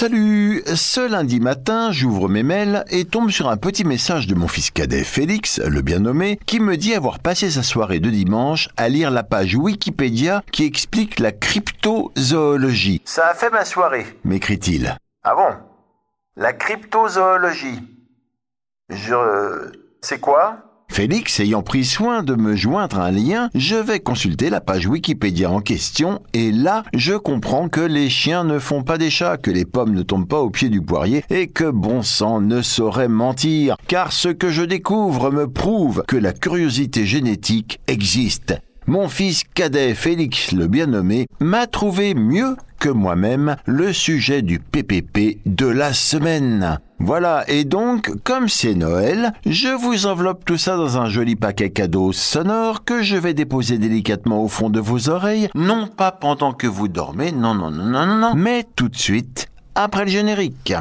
Salut Ce lundi matin, j'ouvre mes mails et tombe sur un petit message de mon fils cadet Félix, le bien nommé, qui me dit avoir passé sa soirée de dimanche à lire la page Wikipédia qui explique la cryptozoologie. Ça a fait ma soirée, m'écrit-il. Ah bon? La cryptozoologie Je... C'est quoi? Félix ayant pris soin de me joindre un lien, je vais consulter la page Wikipédia en question et là, je comprends que les chiens ne font pas des chats, que les pommes ne tombent pas au pied du poirier et que bon sang ne saurait mentir, car ce que je découvre me prouve que la curiosité génétique existe. Mon fils cadet Félix le bien nommé m'a trouvé mieux que moi-même le sujet du PPP de la semaine. Voilà, et donc, comme c'est Noël, je vous enveloppe tout ça dans un joli paquet cadeau sonore que je vais déposer délicatement au fond de vos oreilles, non pas pendant que vous dormez, non, non, non, non, non, non, mais tout de suite, après le générique.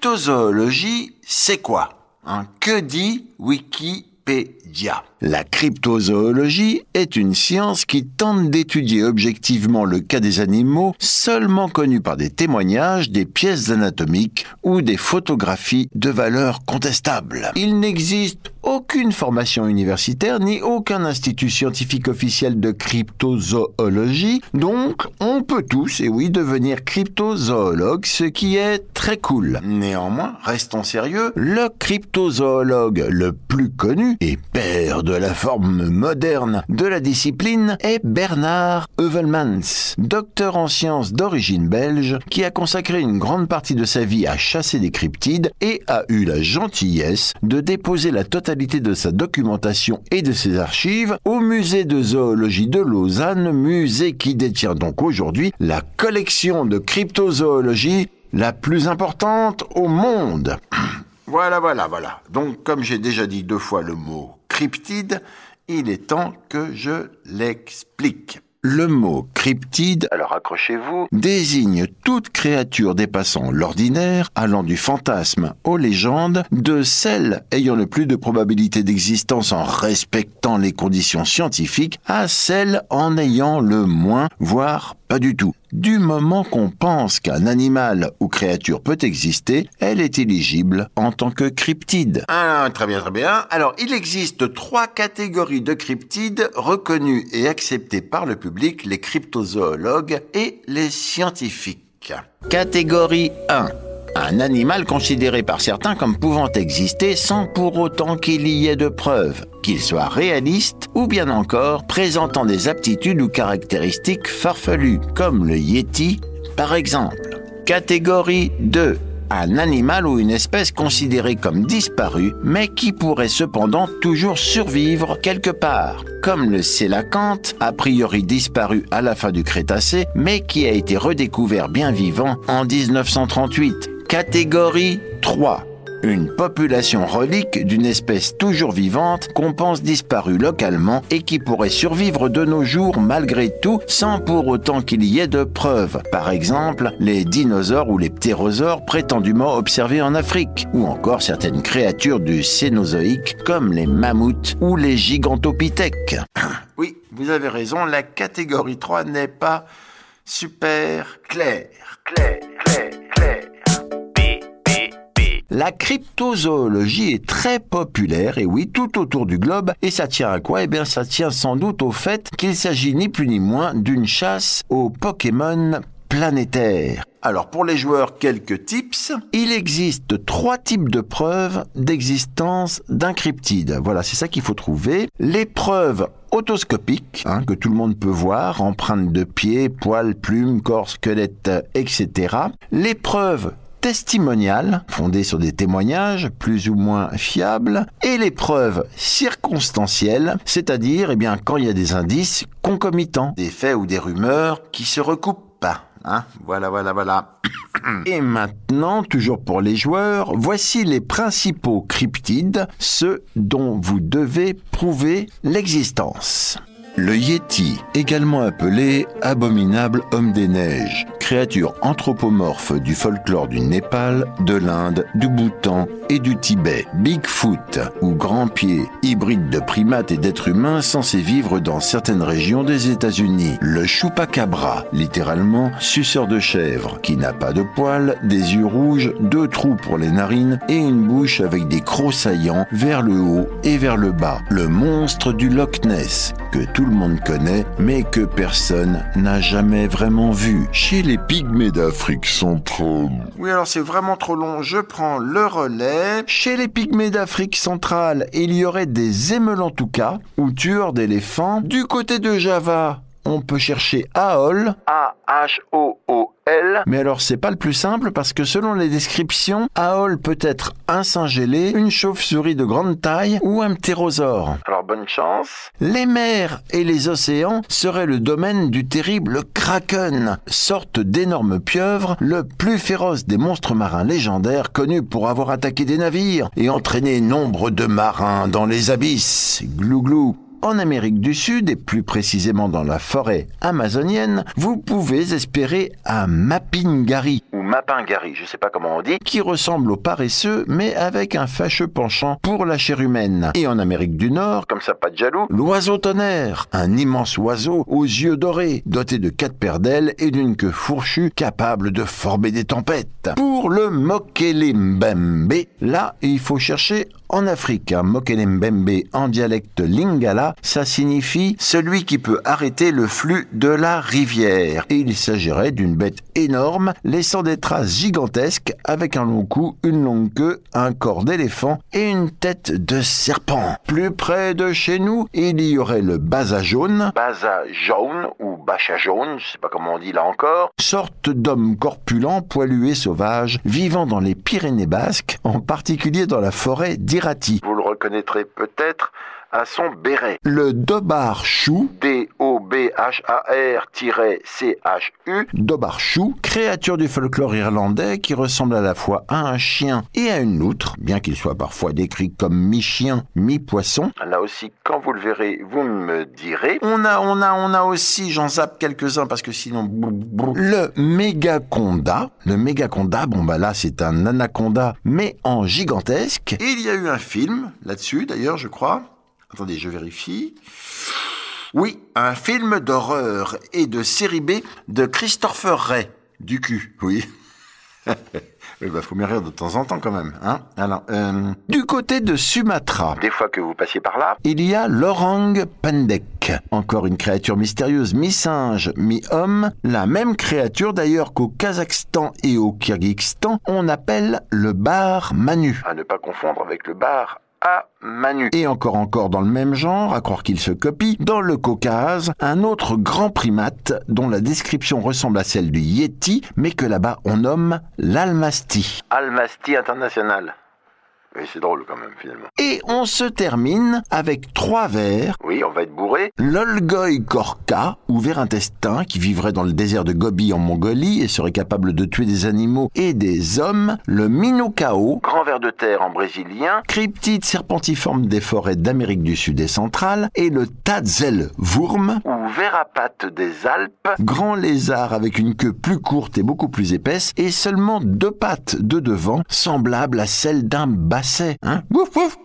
Cryptozoologie, c'est quoi? Hein, Que dit Wikipédia? La cryptozoologie est une science qui tente d'étudier objectivement le cas des animaux seulement connus par des témoignages, des pièces anatomiques ou des photographies de valeur contestable. Il n'existe aucune formation universitaire ni aucun institut scientifique officiel de cryptozoologie, donc on peut tous, et oui, devenir cryptozoologue, ce qui est très cool. Néanmoins, restons sérieux, le cryptozoologue le plus connu et père de la forme moderne de la discipline est Bernard Heuvelmans, docteur en sciences d'origine belge, qui a consacré une grande partie de sa vie à chasser des cryptides et a eu la gentillesse de déposer la totalité de sa documentation et de ses archives au musée de zoologie de Lausanne, musée qui détient donc aujourd'hui la collection de cryptozoologie la plus importante au monde. Voilà, voilà, voilà. Donc, comme j'ai déjà dit deux fois le mot cryptide, il est temps que je l'explique. Le mot cryptide, alors accrochez-vous, désigne toute créature dépassant l'ordinaire, allant du fantasme aux légendes, de celle ayant le plus de probabilité d'existence en respectant les conditions scientifiques, à celle en ayant le moins, voire pas du tout. Du moment qu'on pense qu'un animal ou créature peut exister, elle est éligible en tant que cryptide. Ah, très bien, très bien. Alors, il existe trois catégories de cryptides reconnues et acceptées par le public, les cryptozoologues et les scientifiques. Catégorie 1 un animal considéré par certains comme pouvant exister sans pour autant qu'il y ait de preuves, qu'il soit réaliste ou bien encore présentant des aptitudes ou caractéristiques farfelues, comme le yeti par exemple. Catégorie 2 un animal ou une espèce considérée comme disparue, mais qui pourrait cependant toujours survivre quelque part, comme le sélacanthe, a priori disparu à la fin du Crétacé, mais qui a été redécouvert bien vivant en 1938. Catégorie 3 une population relique d'une espèce toujours vivante qu'on pense disparue localement et qui pourrait survivre de nos jours malgré tout sans pour autant qu'il y ait de preuves. Par exemple, les dinosaures ou les ptérosaures prétendument observés en Afrique, ou encore certaines créatures du Cénozoïque comme les mammouths ou les gigantopithèques. Oui, vous avez raison, la catégorie 3 n'est pas super claire. Claire, claire. La cryptozoologie est très populaire, et oui, tout autour du globe, et ça tient à quoi? Eh bien, ça tient sans doute au fait qu'il s'agit ni plus ni moins d'une chasse aux Pokémon planétaires. Alors pour les joueurs, quelques tips. Il existe trois types de preuves d'existence d'un cryptide. Voilà, c'est ça qu'il faut trouver. Les preuves autoscopiques, hein, que tout le monde peut voir, empreintes de pieds, poils, plumes, corps, squelettes, etc. Les preuves testimoniales, fondées sur des témoignages plus ou moins fiables, et les preuves circonstancielles, c'est-à-dire eh bien, quand il y a des indices concomitants, des faits ou des rumeurs qui se recoupent. Hein voilà, voilà, voilà. Et maintenant, toujours pour les joueurs, voici les principaux cryptides, ceux dont vous devez prouver l'existence. Le Yeti, également appelé abominable homme des neiges, créatures anthropomorphes du folklore du Népal, de l'Inde, du Bhoutan et du Tibet. Bigfoot, ou grand pied, hybride de primates et d'êtres humains censés vivre dans certaines régions des États-Unis. Le chupacabra, littéralement suceur de chèvre, qui n'a pas de poils, des yeux rouges, deux trous pour les narines et une bouche avec des crocs saillants vers le haut et vers le bas. Le monstre du Loch Ness, que tout le monde connaît, mais que personne n'a jamais vraiment vu. Chez les pygmées d'Afrique centrale. Oui, alors c'est vraiment trop long, je prends le relais. Chez les pygmées d'Afrique centrale, il y aurait des émelantoukas, ou tueurs d'éléphants. Du côté de Java, on peut chercher Aol. A-H-O-O-L. Mais alors, c'est pas le plus simple parce que selon les descriptions, Aol peut être un singe ailé, une chauve-souris de grande taille ou un ptérosaure. Alors, bonne chance. Les mers et les océans seraient le domaine du terrible Kraken, sorte d'énorme pieuvre, le plus féroce des monstres marins légendaires connus pour avoir attaqué des navires et entraîné nombre de marins dans les abysses. Glou glou. En Amérique du Sud, et plus précisément dans la forêt amazonienne, vous pouvez espérer un mapingari, ou mapingari, je sais pas comment on dit, qui ressemble au paresseux, mais avec un fâcheux penchant pour la chair humaine. Et en Amérique du Nord, comme ça pas de jaloux, l'oiseau tonnerre, un immense oiseau aux yeux dorés, doté de quatre paires d'ailes et d'une queue fourchue capable de former des tempêtes. Pour le Mbembe, là, il faut chercher en Afrique, un Mbembe en dialecte lingala, ça signifie celui qui peut arrêter le flux de la rivière. Et il s'agirait d'une bête énorme, laissant des traces gigantesques avec un long cou, une longue queue, un corps d'éléphant et une tête de serpent. Plus près de chez nous, il y aurait le baza jaune, baza jaune ou bacha jaune, je sais pas comment on dit là encore, sorte d'homme corpulent, poilu et sauvage, vivant dans les Pyrénées basques, en particulier dans la forêt Vous le reconnaîtrez peut-être à son béret. Le Dobar Chou, D-O-B-H-A-R-C-H-U, Dobar Chou, créature du folklore irlandais qui ressemble à la fois à un chien et à une loutre, bien qu'il soit parfois décrit comme mi-chien, mi-poisson. Là aussi, quand vous le verrez, vous me direz. On a, on a, on a aussi, j'en zappe quelques-uns parce que sinon, le mégaconda. Le mégaconda, bon bah là c'est un anaconda, mais en gigantesque. il y a eu un film là-dessus, d'ailleurs, je crois. Attendez, je vérifie. Oui, un film d'horreur et de série B de Christopher Ray. Du cul, oui. Il bah, faut me rire de temps en temps quand même. Hein Alors, euh, du côté de Sumatra, des fois que vous passiez par là, il y a l'orang pendek. Encore une créature mystérieuse, mi-singe, mi-homme. La même créature d'ailleurs qu'au Kazakhstan et au Kyrgyzstan, on appelle le bar manu. À ne pas confondre avec le bar à Manu. Et encore encore dans le même genre, à croire qu'il se copie, dans le Caucase, un autre grand primate dont la description ressemble à celle du Yeti, mais que là-bas on nomme l'Almasty. Almasty international. Mais c'est drôle quand même finalement. Et on se termine avec trois vers. Oui, on va être bourré. L'Olgoy Korka, ou ver intestin, qui vivrait dans le désert de Gobi en Mongolie et serait capable de tuer des animaux et des hommes. Le Minokao, grand ver de terre en brésilien, cryptide serpentiforme des forêts d'Amérique du Sud et centrale. Et le Tadzelwurm, ou ver à pattes des Alpes, grand lézard avec une queue plus courte et beaucoup plus épaisse et seulement deux pattes de devant, semblables à celles d'un basset. Hein Ouf, ouf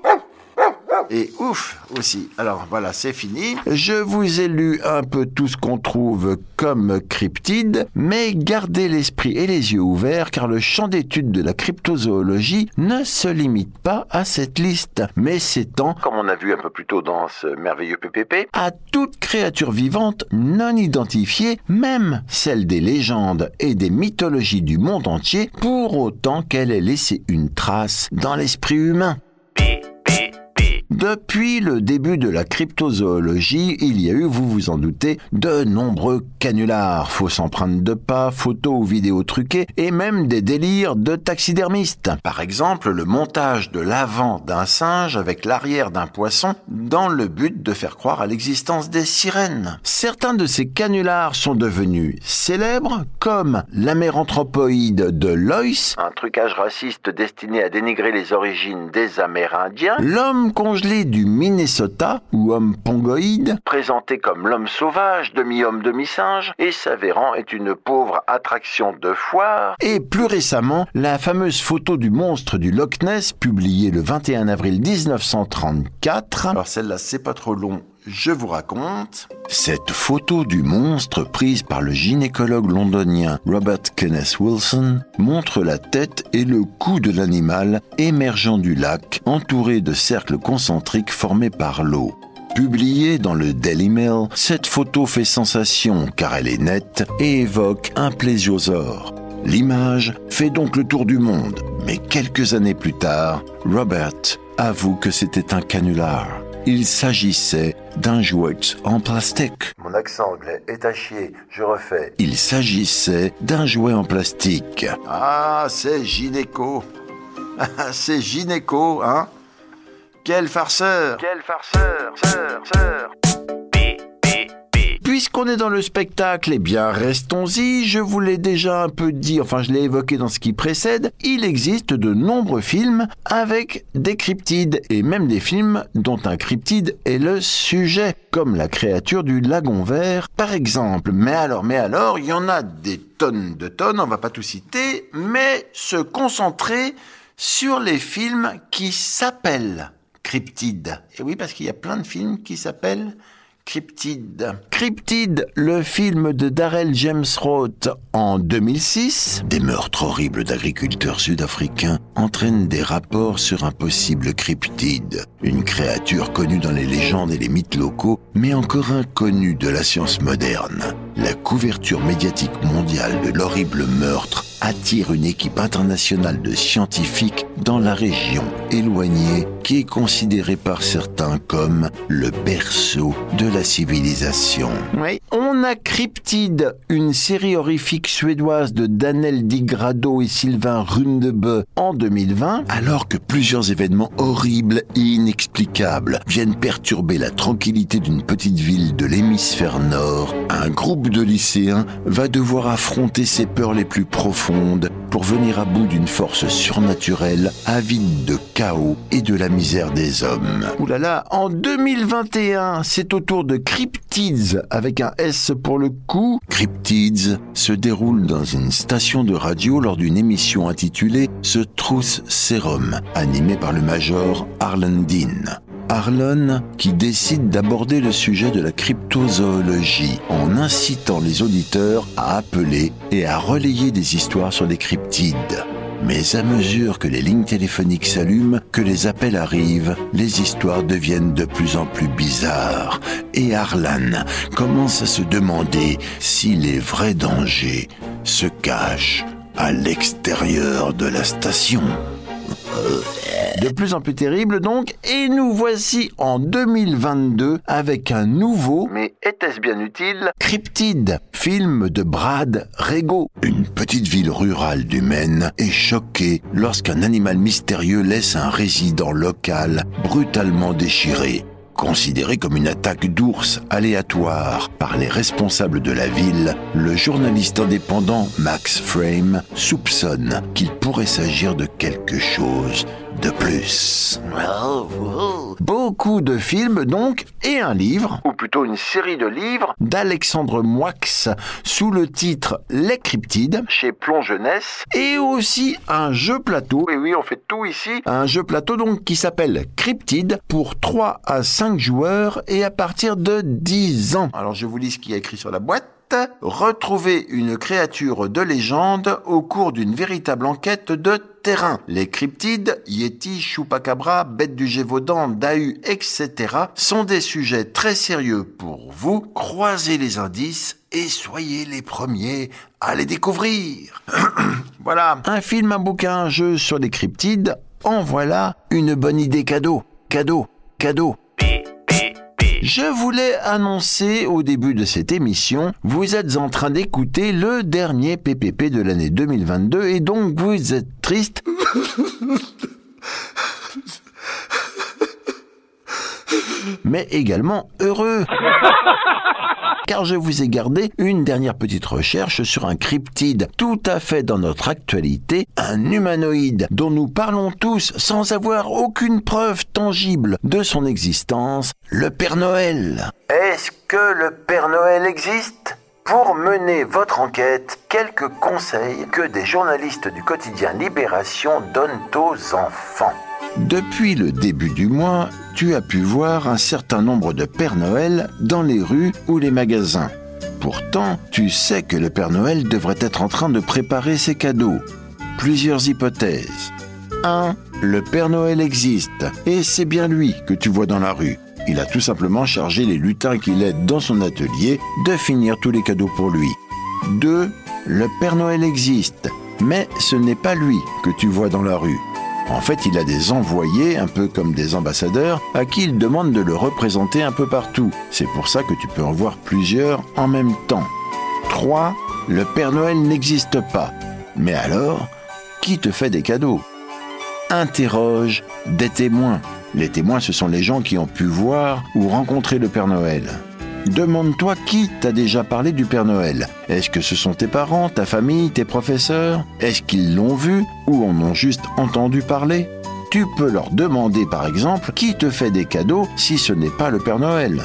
et ouf aussi. Alors voilà, c'est fini. Je vous ai lu un peu tout ce qu'on trouve comme cryptide, mais gardez l'esprit et les yeux ouverts car le champ d'étude de la cryptozoologie ne se limite pas à cette liste, mais s'étend, comme on a vu un peu plus tôt dans ce merveilleux PPP, à toute créature vivante non identifiée, même celle des légendes et des mythologies du monde entier, pour autant qu'elle ait laissé une trace dans l'esprit humain. Depuis le début de la cryptozoologie, il y a eu, vous vous en doutez, de nombreux canulars, fausses empreintes de pas, photos ou vidéos truquées, et même des délires de taxidermistes. Par exemple, le montage de l'avant d'un singe avec l'arrière d'un poisson dans le but de faire croire à l'existence des sirènes. Certains de ces canulars sont devenus célèbres, comme l'améranthropoïde de Lois, un trucage raciste destiné à dénigrer les origines des Amérindiens, l'homme qu'on congelé du Minnesota, ou homme pongoïde, présenté comme l'homme sauvage, demi-homme, demi-singe, et s'avérant être une pauvre attraction de foire, et plus récemment, la fameuse photo du monstre du Loch Ness, publiée le 21 avril 1934. Alors celle-là, c'est pas trop long, je vous raconte. Cette photo du monstre prise par le gynécologue londonien Robert Kenneth Wilson montre la tête et le cou de l'animal émergeant du lac, entouré de cercles concentriques formés par l'eau. Publiée dans le Daily Mail, cette photo fait sensation car elle est nette et évoque un plésiosaure. L'image fait donc le tour du monde, mais quelques années plus tard, Robert avoue que c'était un canular il s'agissait d'un jouet en plastique. Mon accent anglais est à chier, je refais. Il s'agissait d'un jouet en plastique. Ah, c'est gynéco. c'est gynéco, hein? Quel farceur Quel farceur Sœur, sœur Puisqu'on est dans le spectacle, eh bien restons-y. Je vous l'ai déjà un peu dit, enfin je l'ai évoqué dans ce qui précède. Il existe de nombreux films avec des cryptides et même des films dont un cryptide est le sujet, comme la créature du lagon vert par exemple. Mais alors, mais alors, il y en a des tonnes de tonnes, on va pas tout citer, mais se concentrer sur les films qui s'appellent cryptides. Et oui, parce qu'il y a plein de films qui s'appellent Cryptide. Cryptide, le film de Darrell James Roth en 2006. Des meurtres horribles d'agriculteurs sud-africains entraînent des rapports sur un possible cryptide, une créature connue dans les légendes et les mythes locaux, mais encore inconnue de la science moderne. La couverture médiatique mondiale de l'horrible meurtre attire une équipe internationale de scientifiques dans la région éloignée qui est considérée par certains comme le berceau de la civilisation. Oui, on a Cryptide, une série horrifique suédoise de Daniel Digrado et Sylvain Rundebe en 2020, alors que plusieurs événements horribles et inexplicables viennent perturber la tranquillité d'une petite ville de l'hémisphère nord, un groupe de lycéens va devoir affronter ses peurs les plus profondes pour venir à bout d'une force surnaturelle avide de chaos et de la misère des hommes. Ouh là là, en 2021, c'est au tour de Cryptids avec un S pour le coup. Cryptids se déroule dans une station de radio lors d'une émission intitulée The Truth Serum, animée par le major Arlen Dean. Arlon qui décide d'aborder le sujet de la cryptozoologie en incitant les auditeurs à appeler et à relayer des histoires sur les cryptides. Mais à mesure que les lignes téléphoniques s'allument, que les appels arrivent, les histoires deviennent de plus en plus bizarres. Et Arlan commence à se demander si les vrais dangers se cachent à l'extérieur de la station. De plus en plus terrible donc, et nous voici en 2022 avec un nouveau, mais était-ce bien utile, Cryptide, film de Brad Rego. Une petite ville rurale du Maine est choquée lorsqu'un animal mystérieux laisse un résident local brutalement déchiré. Considéré comme une attaque d'ours aléatoire par les responsables de la ville, le journaliste indépendant Max Frame soupçonne qu'il pourrait s'agir de quelque chose de plus. Beaucoup de films donc, et un livre, ou plutôt une série de livres, d'Alexandre Moix sous le titre Les Cryptides, chez Plon Jeunesse, et aussi un jeu plateau, et oui on fait tout ici, un jeu plateau donc qui s'appelle Cryptide pour 3 à 5 joueurs et à partir de 10 ans. Alors je vous lis ce qui est écrit sur la boîte retrouver une créature de légende au cours d'une véritable enquête de terrain. Les cryptides, Yeti, Chupacabra, bêtes du Gévaudan, Dahu, etc. sont des sujets très sérieux pour vous. Croisez les indices et soyez les premiers à les découvrir. voilà, un film, un bouquin, un jeu sur les cryptides, en voilà une bonne idée cadeau. Cadeau, cadeau. Je voulais annoncer au début de cette émission, vous êtes en train d'écouter le dernier PPP de l'année 2022 et donc vous êtes triste. mais également heureux. Car je vous ai gardé une dernière petite recherche sur un cryptide tout à fait dans notre actualité, un humanoïde dont nous parlons tous sans avoir aucune preuve tangible de son existence, le Père Noël. Est-ce que le Père Noël existe? Pour mener votre enquête, quelques conseils que des journalistes du quotidien Libération donnent aux enfants. Depuis le début du mois, tu as pu voir un certain nombre de Pères Noël dans les rues ou les magasins. Pourtant, tu sais que le Père Noël devrait être en train de préparer ses cadeaux. Plusieurs hypothèses. 1. Le Père Noël existe, et c'est bien lui que tu vois dans la rue. Il a tout simplement chargé les lutins qu'il aide dans son atelier de finir tous les cadeaux pour lui. 2. Le Père Noël existe, mais ce n'est pas lui que tu vois dans la rue. En fait, il a des envoyés, un peu comme des ambassadeurs, à qui il demande de le représenter un peu partout. C'est pour ça que tu peux en voir plusieurs en même temps. 3. Le Père Noël n'existe pas. Mais alors, qui te fait des cadeaux? Interroge des témoins. Les témoins, ce sont les gens qui ont pu voir ou rencontrer le Père Noël. Demande-toi qui t'a déjà parlé du Père Noël. Est-ce que ce sont tes parents, ta famille, tes professeurs? Est-ce qu'ils l'ont vu ou en ont juste entendu parler? Tu peux leur demander par exemple qui te fait des cadeaux si ce n'est pas le Père Noël.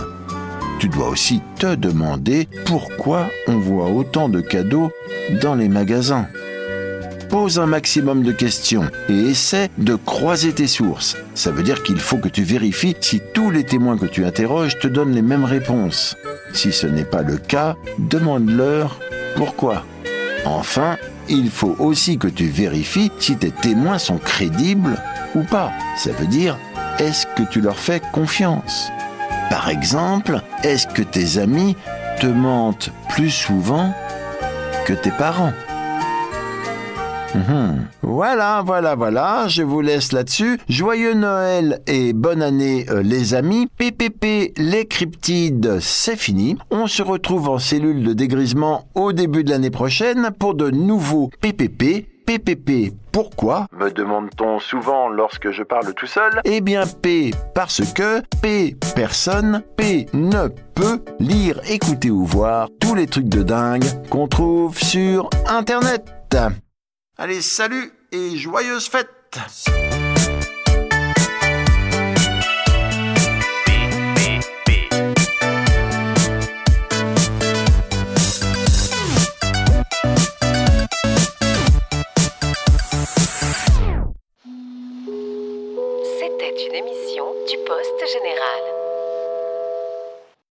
Tu dois aussi te demander pourquoi on voit autant de cadeaux dans les magasins pose un maximum de questions et essaie de croiser tes sources. Ça veut dire qu'il faut que tu vérifies si tous les témoins que tu interroges te donnent les mêmes réponses. Si ce n'est pas le cas, demande-leur pourquoi. Enfin, il faut aussi que tu vérifies si tes témoins sont crédibles ou pas. Ça veut dire, est-ce que tu leur fais confiance? Par exemple, est-ce que tes amis te mentent plus souvent que tes parents? Mhm. Voilà, voilà, voilà, je vous laisse là-dessus. Joyeux Noël et bonne année euh, les amis. PPP, les cryptides, c'est fini. On se retrouve en cellule de dégrisement au début de l'année prochaine pour de nouveaux PPP. PPP, pourquoi? Me demande-t-on souvent lorsque je parle tout seul? Eh bien P, parce que P, personne, P ne peut lire, écouter ou voir tous les trucs de dingue qu'on trouve sur Internet. Allez, salut et joyeuses fêtes C'était une émission du Poste Général.